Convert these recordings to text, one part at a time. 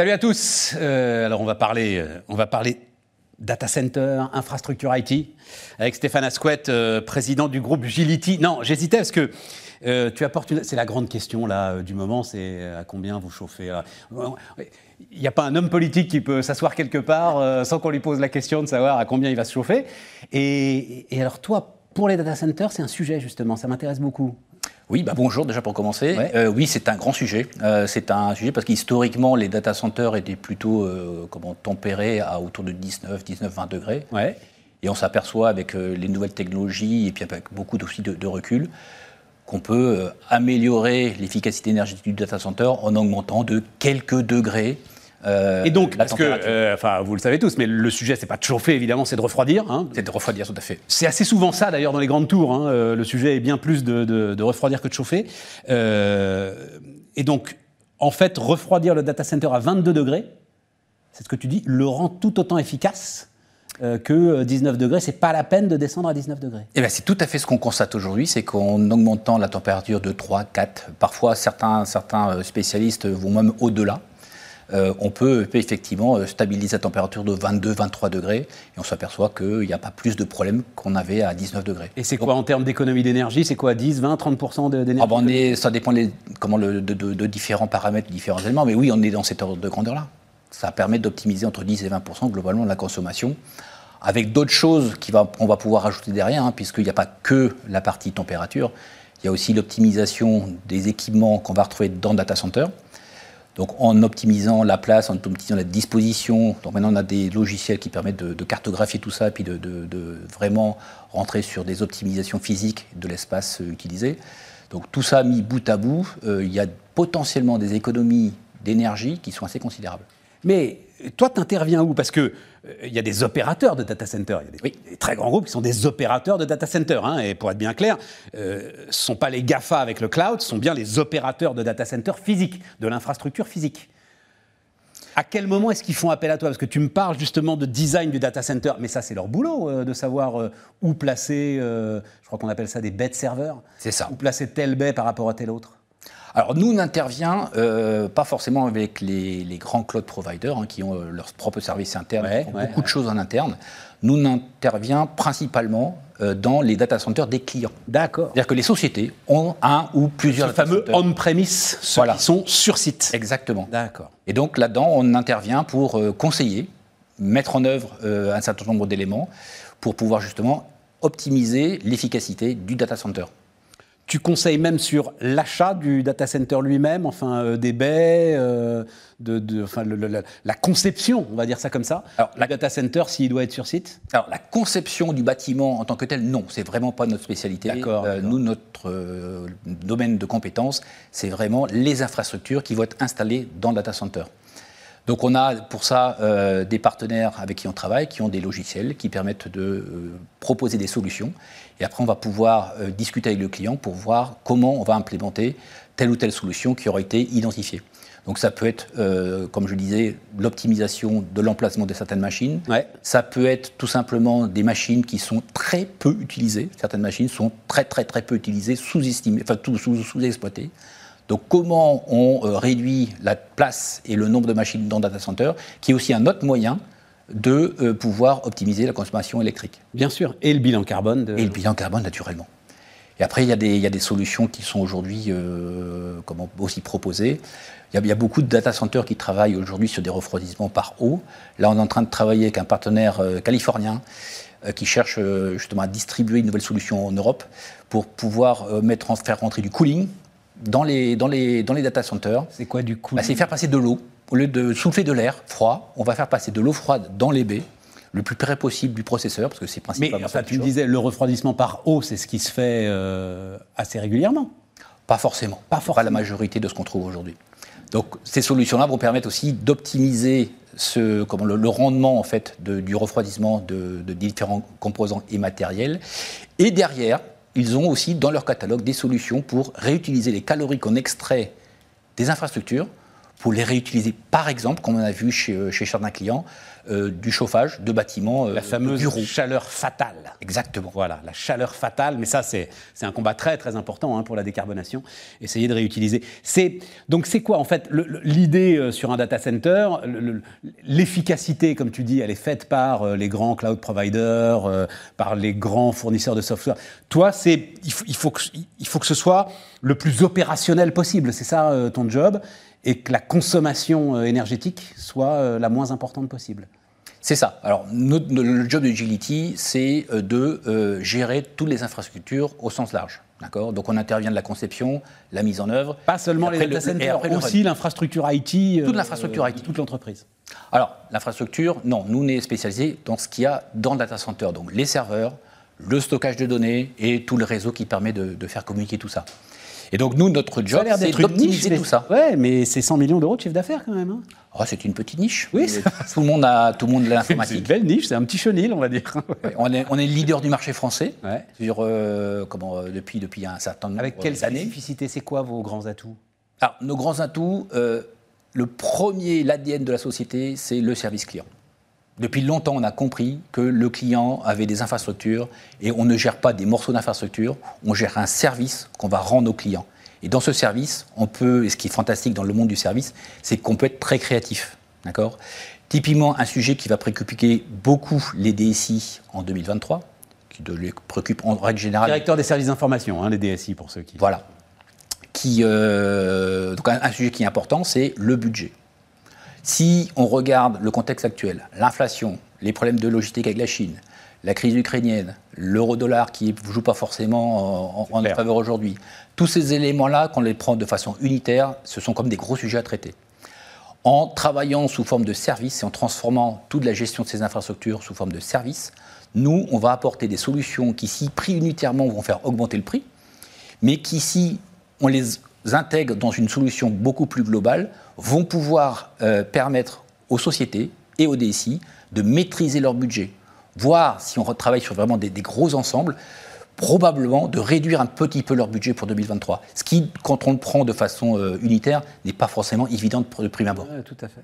Salut à tous. Euh, alors on va parler, euh, on va parler data center, infrastructure IT, avec Stéphane Asquette, euh, président du groupe Gility. Non, j'hésitais parce que tu apportes une... C'est la grande question là du moment, c'est à combien vous chauffez Il n'y a pas un homme politique qui peut s'asseoir quelque part sans qu'on lui pose la question de savoir à combien il va se chauffer. Et alors toi, pour les data centers, c'est un sujet justement, ça m'intéresse beaucoup. Oui, bah bonjour déjà pour commencer. Euh, oui, c'est un grand sujet. Euh, c'est un sujet parce qu'historiquement, les data centers étaient plutôt euh, comment, tempérés à autour de 19, 19, 20 degrés. Ouais. Et on s'aperçoit avec les nouvelles technologies et puis avec beaucoup aussi de, recul qu'on peut améliorer l'efficacité énergétique du data center en augmentant de quelques degrés euh, et donc, parce que, euh, enfin, vous le savez tous, mais le sujet, c'est pas de chauffer, évidemment, c'est de refroidir. Hein. C'est de refroidir, tout à fait. C'est assez souvent ça, d'ailleurs, dans les grandes tours. Hein. Euh, le sujet est bien plus de, refroidir que de chauffer. et donc, en fait, refroidir le data center à 22 degrés, c'est ce que tu dis, le rend tout autant efficace que 19 degrés. C'est pas la peine de descendre à 19 degrés. Eh bien, c'est tout à fait ce qu'on constate aujourd'hui, c'est qu'en augmentant la température de 3, 4, parfois certains, certains spécialistes vont même au-delà. Euh, on peut effectivement euh, stabiliser la température de 22-23 degrés et on s'aperçoit qu'il n'y a pas plus de problèmes qu'on avait à 19 degrés. Et c'est quoi en termes d'économie d'énergie C'est quoi 10, 20, 30% d'énergie ah ben Ça dépend comment de, différents paramètres, différents éléments, mais oui, on est dans cette ordre de grandeur-là. Ça permet d'optimiser entre 10 et 20% globalement la consommation avec d'autres choses qu'on va, pouvoir ajouter derrière, hein, puisqu'il n'y a pas que la partie température, il y a aussi l'optimisation des équipements qu'on va retrouver dans le data center. Donc en optimisant la place, en optimisant la disposition, donc maintenant on a des logiciels qui permettent de, cartographier tout ça, puis de, vraiment rentrer sur des optimisations physiques de l'espace euh, utilisé. Donc tout ça mis bout à bout, euh, il y a potentiellement des économies d'énergie qui sont assez considérables. Mais toi, tu interviens où? Parce qu'il euh, y a des opérateurs de data center, il y a des, très grands groupes qui sont des opérateurs de data center. Hein, et pour être bien clair, euh, ce ne sont pas les GAFA avec le cloud, ce sont bien les opérateurs de data center physiques, de l'infrastructure physique. À quel moment est-ce qu'ils font appel à toi? Parce que tu me parles justement de design du data center, mais ça c'est leur boulot euh, de savoir où placer, je crois qu'on appelle ça des bed serveurs. C'est ça. Où placer tel baie par rapport à tel autre. Alors nous, on euh, pas forcément avec les, grands cloud providers hein, qui ont euh, leurs propres services internes, qui font beaucoup de choses en interne. Nous, on intervient principalement euh, dans les data centers des clients. D'accord. C'est-à-dire que les sociétés ont un ou plusieurs Ce fameux on-premise, ceux qui sont sur site. Exactement. D'accord. Et donc là-dedans, on intervient pour conseiller, mettre en œuvre un certain nombre d'éléments pour pouvoir justement optimiser l'efficacité du data center. Tu conseilles même sur l'achat du data center lui-même, enfin euh, des baies, euh, de, enfin, la conception, on va dire ça comme ça. Alors, la data center, s'il doit être sur site? Alors, la conception du bâtiment en tant que tel, non, c'est vraiment pas notre spécialité. Euh, nous, notre domaine de compétence, c'est vraiment les infrastructures qui vont être installées dans le data center. Donc on a pour ça euh, des partenaires avec qui on travaille, qui ont des logiciels qui permettent de euh, proposer des solutions. Et après, on va pouvoir euh, discuter avec le client pour voir comment on va implémenter telle ou telle solution qui aura été identifiée. Donc ça peut être, comme je disais, l'optimisation de l'emplacement de certaines machines. Ça peut être tout simplement des machines qui sont très peu utilisées. Certaines machines sont très très très peu utilisées, sous-estimées, enfin sous-exploitées. Donc comment on euh, réduit la place et le nombre de machines dans data center, qui est aussi un autre moyen de euh, pouvoir optimiser la consommation électrique. Bien sûr, et le bilan carbone. Et le bilan carbone, naturellement. Et après, il y a des, des solutions qui sont aujourd'hui euh, aussi proposées. Il y, a, beaucoup de data centers qui travaillent aujourd'hui sur des refroidissements par eau. Là, on est en train de travailler avec un partenaire californien qui cherche justement à distribuer une nouvelle solution en Europe pour pouvoir mettre, faire rentrer du cooling dans les, dans les, dans les data centers. C'est quoi du coup bah, C'est faire passer de l'eau. Au lieu de souffler de l'air froid, on va faire passer de l'eau froide dans les baies le plus près possible du processeur, parce que c'est principalement Mais enfin, tu me disais, le refroidissement par eau, c'est ce qui se fait euh, assez régulièrement Pas forcément. Pas forcément. Pas la majorité de ce qu'on trouve aujourd'hui. Donc ces solutions-là vont permettre aussi d'optimiser ce, comment, le, rendement en fait, du refroidissement de, de différents composants et matériels. Et derrière, ils ont aussi dans leur catalogue des solutions pour réutiliser les calories qu'on extrait des infrastructures pour les réutiliser, par exemple, comme on a vu chez, chez certains clients, euh, du chauffage de bâtiments La fameuse chaleur fatale. Exactement. Voilà, la chaleur fatale, mais ça, c'est un combat très, très important hein, pour la décarbonation. Essayer de réutiliser. Donc, c'est quoi, en fait, l'idée sur un data center? L'efficacité, comme tu dis, elle est faite par les grands cloud providers, par les grands fournisseurs de software. Toi, c'est il, faut, il, faut que, il faut que ce soit le plus opérationnel possible. C'est ça ton job? Et que la consommation euh, énergétique soit euh, la moins importante possible. C'est ça. Alors, le job de Agility, c'est euh, de gérer toutes les infrastructures au sens large. D'accord? Donc, on intervient de la conception, la mise en œuvre. Pas seulement les data centers, aussi l'infrastructure IT. Toute l'infrastructure IT. Toute l'entreprise. Alors, l'infrastructure, non. Nous, on est spécialisé dans ce qu'il y a dans le data center. Donc, les serveurs, le stockage de données et tout le réseau qui permet de faire communiquer tout ça. Et donc, nous, notre job, c'est d'optimiser tout ça. Ouais, mais c'est 100 millions d'euros de chiffre d'affaires quand même. Hein. Oh, c'est une petite niche. Oui, tout le monde a tout le monde l'informatique. C'est une belle niche, c'est un petit chenil, on va dire. on, est, on est leader du marché français sur, euh, comment, euh, depuis, depuis un certain nombre d'années. Avec quelle spécificité C'est quoi vos grands atouts? Alors, nos grands atouts, euh, le premier, l'ADN de la société, c'est le service client. Depuis longtemps, on a compris que le client avait des infrastructures et on ne gère pas des morceaux d'infrastructure, on gère un service qu'on va rendre aux clients. Et dans ce service, on peut, et ce qui est fantastique dans le monde du service, c'est qu'on peut être très créatif. D'accord? Typiquement, un sujet qui va préoccuper beaucoup les DSI en 2023, qui les préoccupe en règle générale. Directeur des services d'information, hein, les DSI pour ceux qui. Voilà. Qui, euh, donc un sujet qui est important, c'est le budget. Si on regarde le contexte actuel, l'inflation, les problèmes de logistique avec la Chine, la crise ukrainienne, l'euro-dollar qui ne joue pas forcément en, en faveur aujourd'hui, tous ces éléments-là, quand on les prend de façon unitaire, ce sont comme des gros sujets à traiter. En travaillant sous forme de service et en transformant toute la gestion de ces infrastructures sous forme de service, nous, on va apporter des solutions qui, si pris unitairement, vont faire augmenter le prix, mais qui, si on les intègre dans une solution beaucoup plus globale, vont pouvoir euh, permettre aux sociétés et aux DSI de maîtriser leur budget, voire, si on travaille sur vraiment des, gros ensembles, probablement de réduire un petit peu leur budget pour 2023. Ce qui, quand on le prend de façon euh, unitaire, n'est pas forcément évident de prime abord. tout à fait.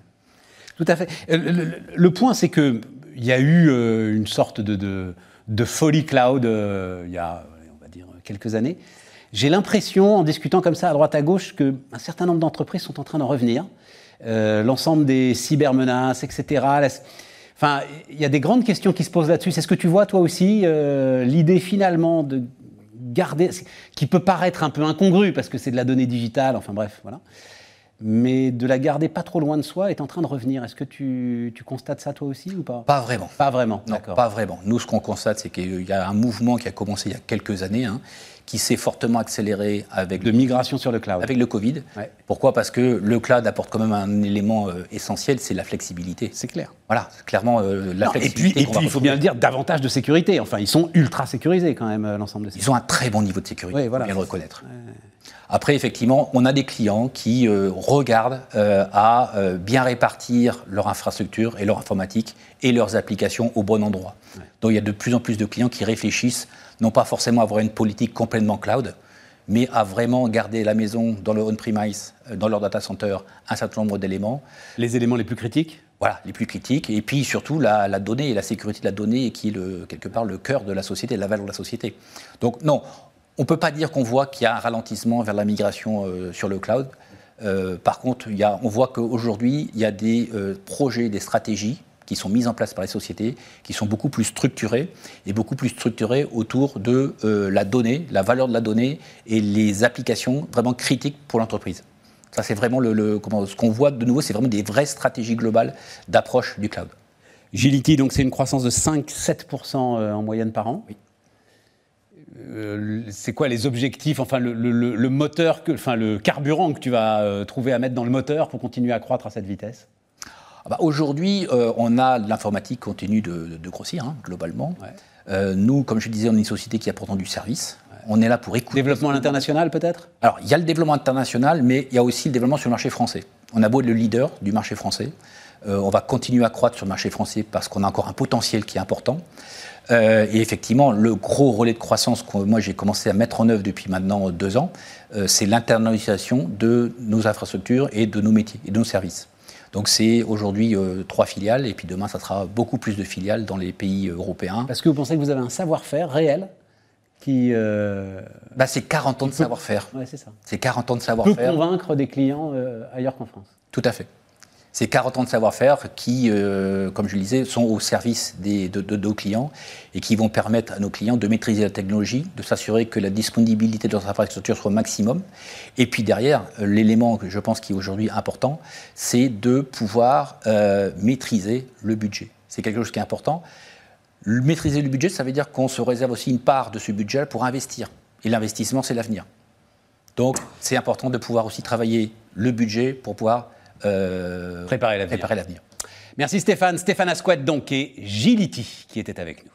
Tout à fait. Euh, le, point, c'est qu'il y a eu une sorte de, de folie cloud il y a, on va dire, quelques années. J'ai l'impression, en discutant comme ça à droite à gauche, qu'un certain nombre d'entreprises sont en train d'en revenir. Euh, l'ensemble des cybermenaces, etc. Enfin, il y a des grandes questions qui se posent là-dessus. C'est ce que tu vois toi aussi, euh, l'idée finalement de garder, qui peut paraître un peu incongru parce que c'est de la donnée digitale, enfin bref, voilà mais de la garder pas trop loin de soi est en train de revenir. Est-ce que tu, constates ça toi aussi ou pas? Pas vraiment. Pas vraiment, non, pas vraiment. Nous, ce qu'on constate, c'est qu'il y a un mouvement qui a commencé il y a quelques années, hein, qui s'est fortement accéléré avec... De migration sur le cloud. Avec le Covid. Pourquoi? Parce que le cloud apporte quand même un élément euh, essentiel, c'est la flexibilité. C'est clair. Voilà, clairement, euh, la flexibilité. Et puis, et puis il faut bien le dire, davantage de sécurité. Enfin, ils sont ultra sécurisés quand même, euh, l'ensemble de ces... Ils ont un très bon niveau de sécurité, il faut bien le reconnaître. Après, effectivement, on a des clients qui euh, regardent euh, à euh, bien répartir leur infrastructure et leur informatique et leurs applications au bon endroit. Donc il y a de plus en plus de clients qui réfléchissent, non pas forcément avoir une politique complètement cloud, mais à vraiment garder la maison dans le on-premise, dans leur data center, un certain nombre d'éléments. Les éléments les plus critiques? Voilà, les plus critiques, et puis surtout la, la, donnée et la sécurité de la donnée, qui est le, quelque part le cœur de la société, la valeur de la société. Donc non, on ne peut pas dire qu'on voit qu'il y a un ralentissement vers la migration euh, sur le cloud. Euh, par contre, on voit qu'aujourd'hui, il y a des euh, projets, des stratégies qui sont mises en place par les sociétés, qui sont beaucoup plus structurées et beaucoup plus structurées autour de la donnée, la valeur de la donnée et les applications vraiment critiques pour l'entreprise. Ça, c'est vraiment le, ce qu'on voit de nouveau, c'est vraiment des vraies stratégies globales d'approche du cloud. Agility, donc c'est une croissance de 5-7% en moyenne par an. Oui. Euh, c'est quoi les objectifs, enfin le, moteur, que, enfin le carburant que tu vas euh, trouver à mettre dans le moteur pour continuer à croître à cette vitesse? Bah, Aujourd'hui, euh, on a l'informatique continue de, grossir hein, globalement. nous, comme je disais, on est une société qui apporte du service. On est là pour écouter. Développement international peut-être? Alors, il y a le développement international, mais il y a aussi le développement sur le marché français. On a beau être le leader du marché français. on va continuer à croître sur le marché français parce qu'on a encore un potentiel qui est important. et effectivement, le gros relais de croissance que moi j'ai commencé à mettre en œuvre depuis maintenant deux ans, c'est l'internalisation de nos infrastructures et de nos métiers et de nos services. Donc c'est aujourd'hui euh, trois filiales et puis demain ça sera beaucoup plus de filiales dans les pays européens. Parce que vous pensez que vous avez un savoir-faire réel qui... Euh, bah, c'est 40 ans de savoir-faire. Ouais, c'est ça. C'est 40 ans de savoir-faire. Peut convaincre des clients euh, ailleurs qu'en France. Tout à fait. C'est 40 ans de savoir-faire qui, euh, comme je le disais, sont au service des, de, nos clients et qui vont permettre à nos clients de maîtriser la technologie, de s'assurer que la disponibilité de leurs infrastructures soit maximum. Et puis derrière, euh, l'élément que je pense qui est aujourd'hui important, c'est de pouvoir euh, maîtriser le budget. C'est quelque chose qui est important. Maîtriser le budget, ça veut dire qu'on se réserve aussi une part de ce budget pour investir. Et l'investissement, c'est l'avenir. Donc, c'est important de pouvoir aussi travailler le budget pour pouvoir préparer l'avenir. Préparer l'avenir. Merci Stéphane. Stéphane Asquette, donc, et Gility qui était avec nous.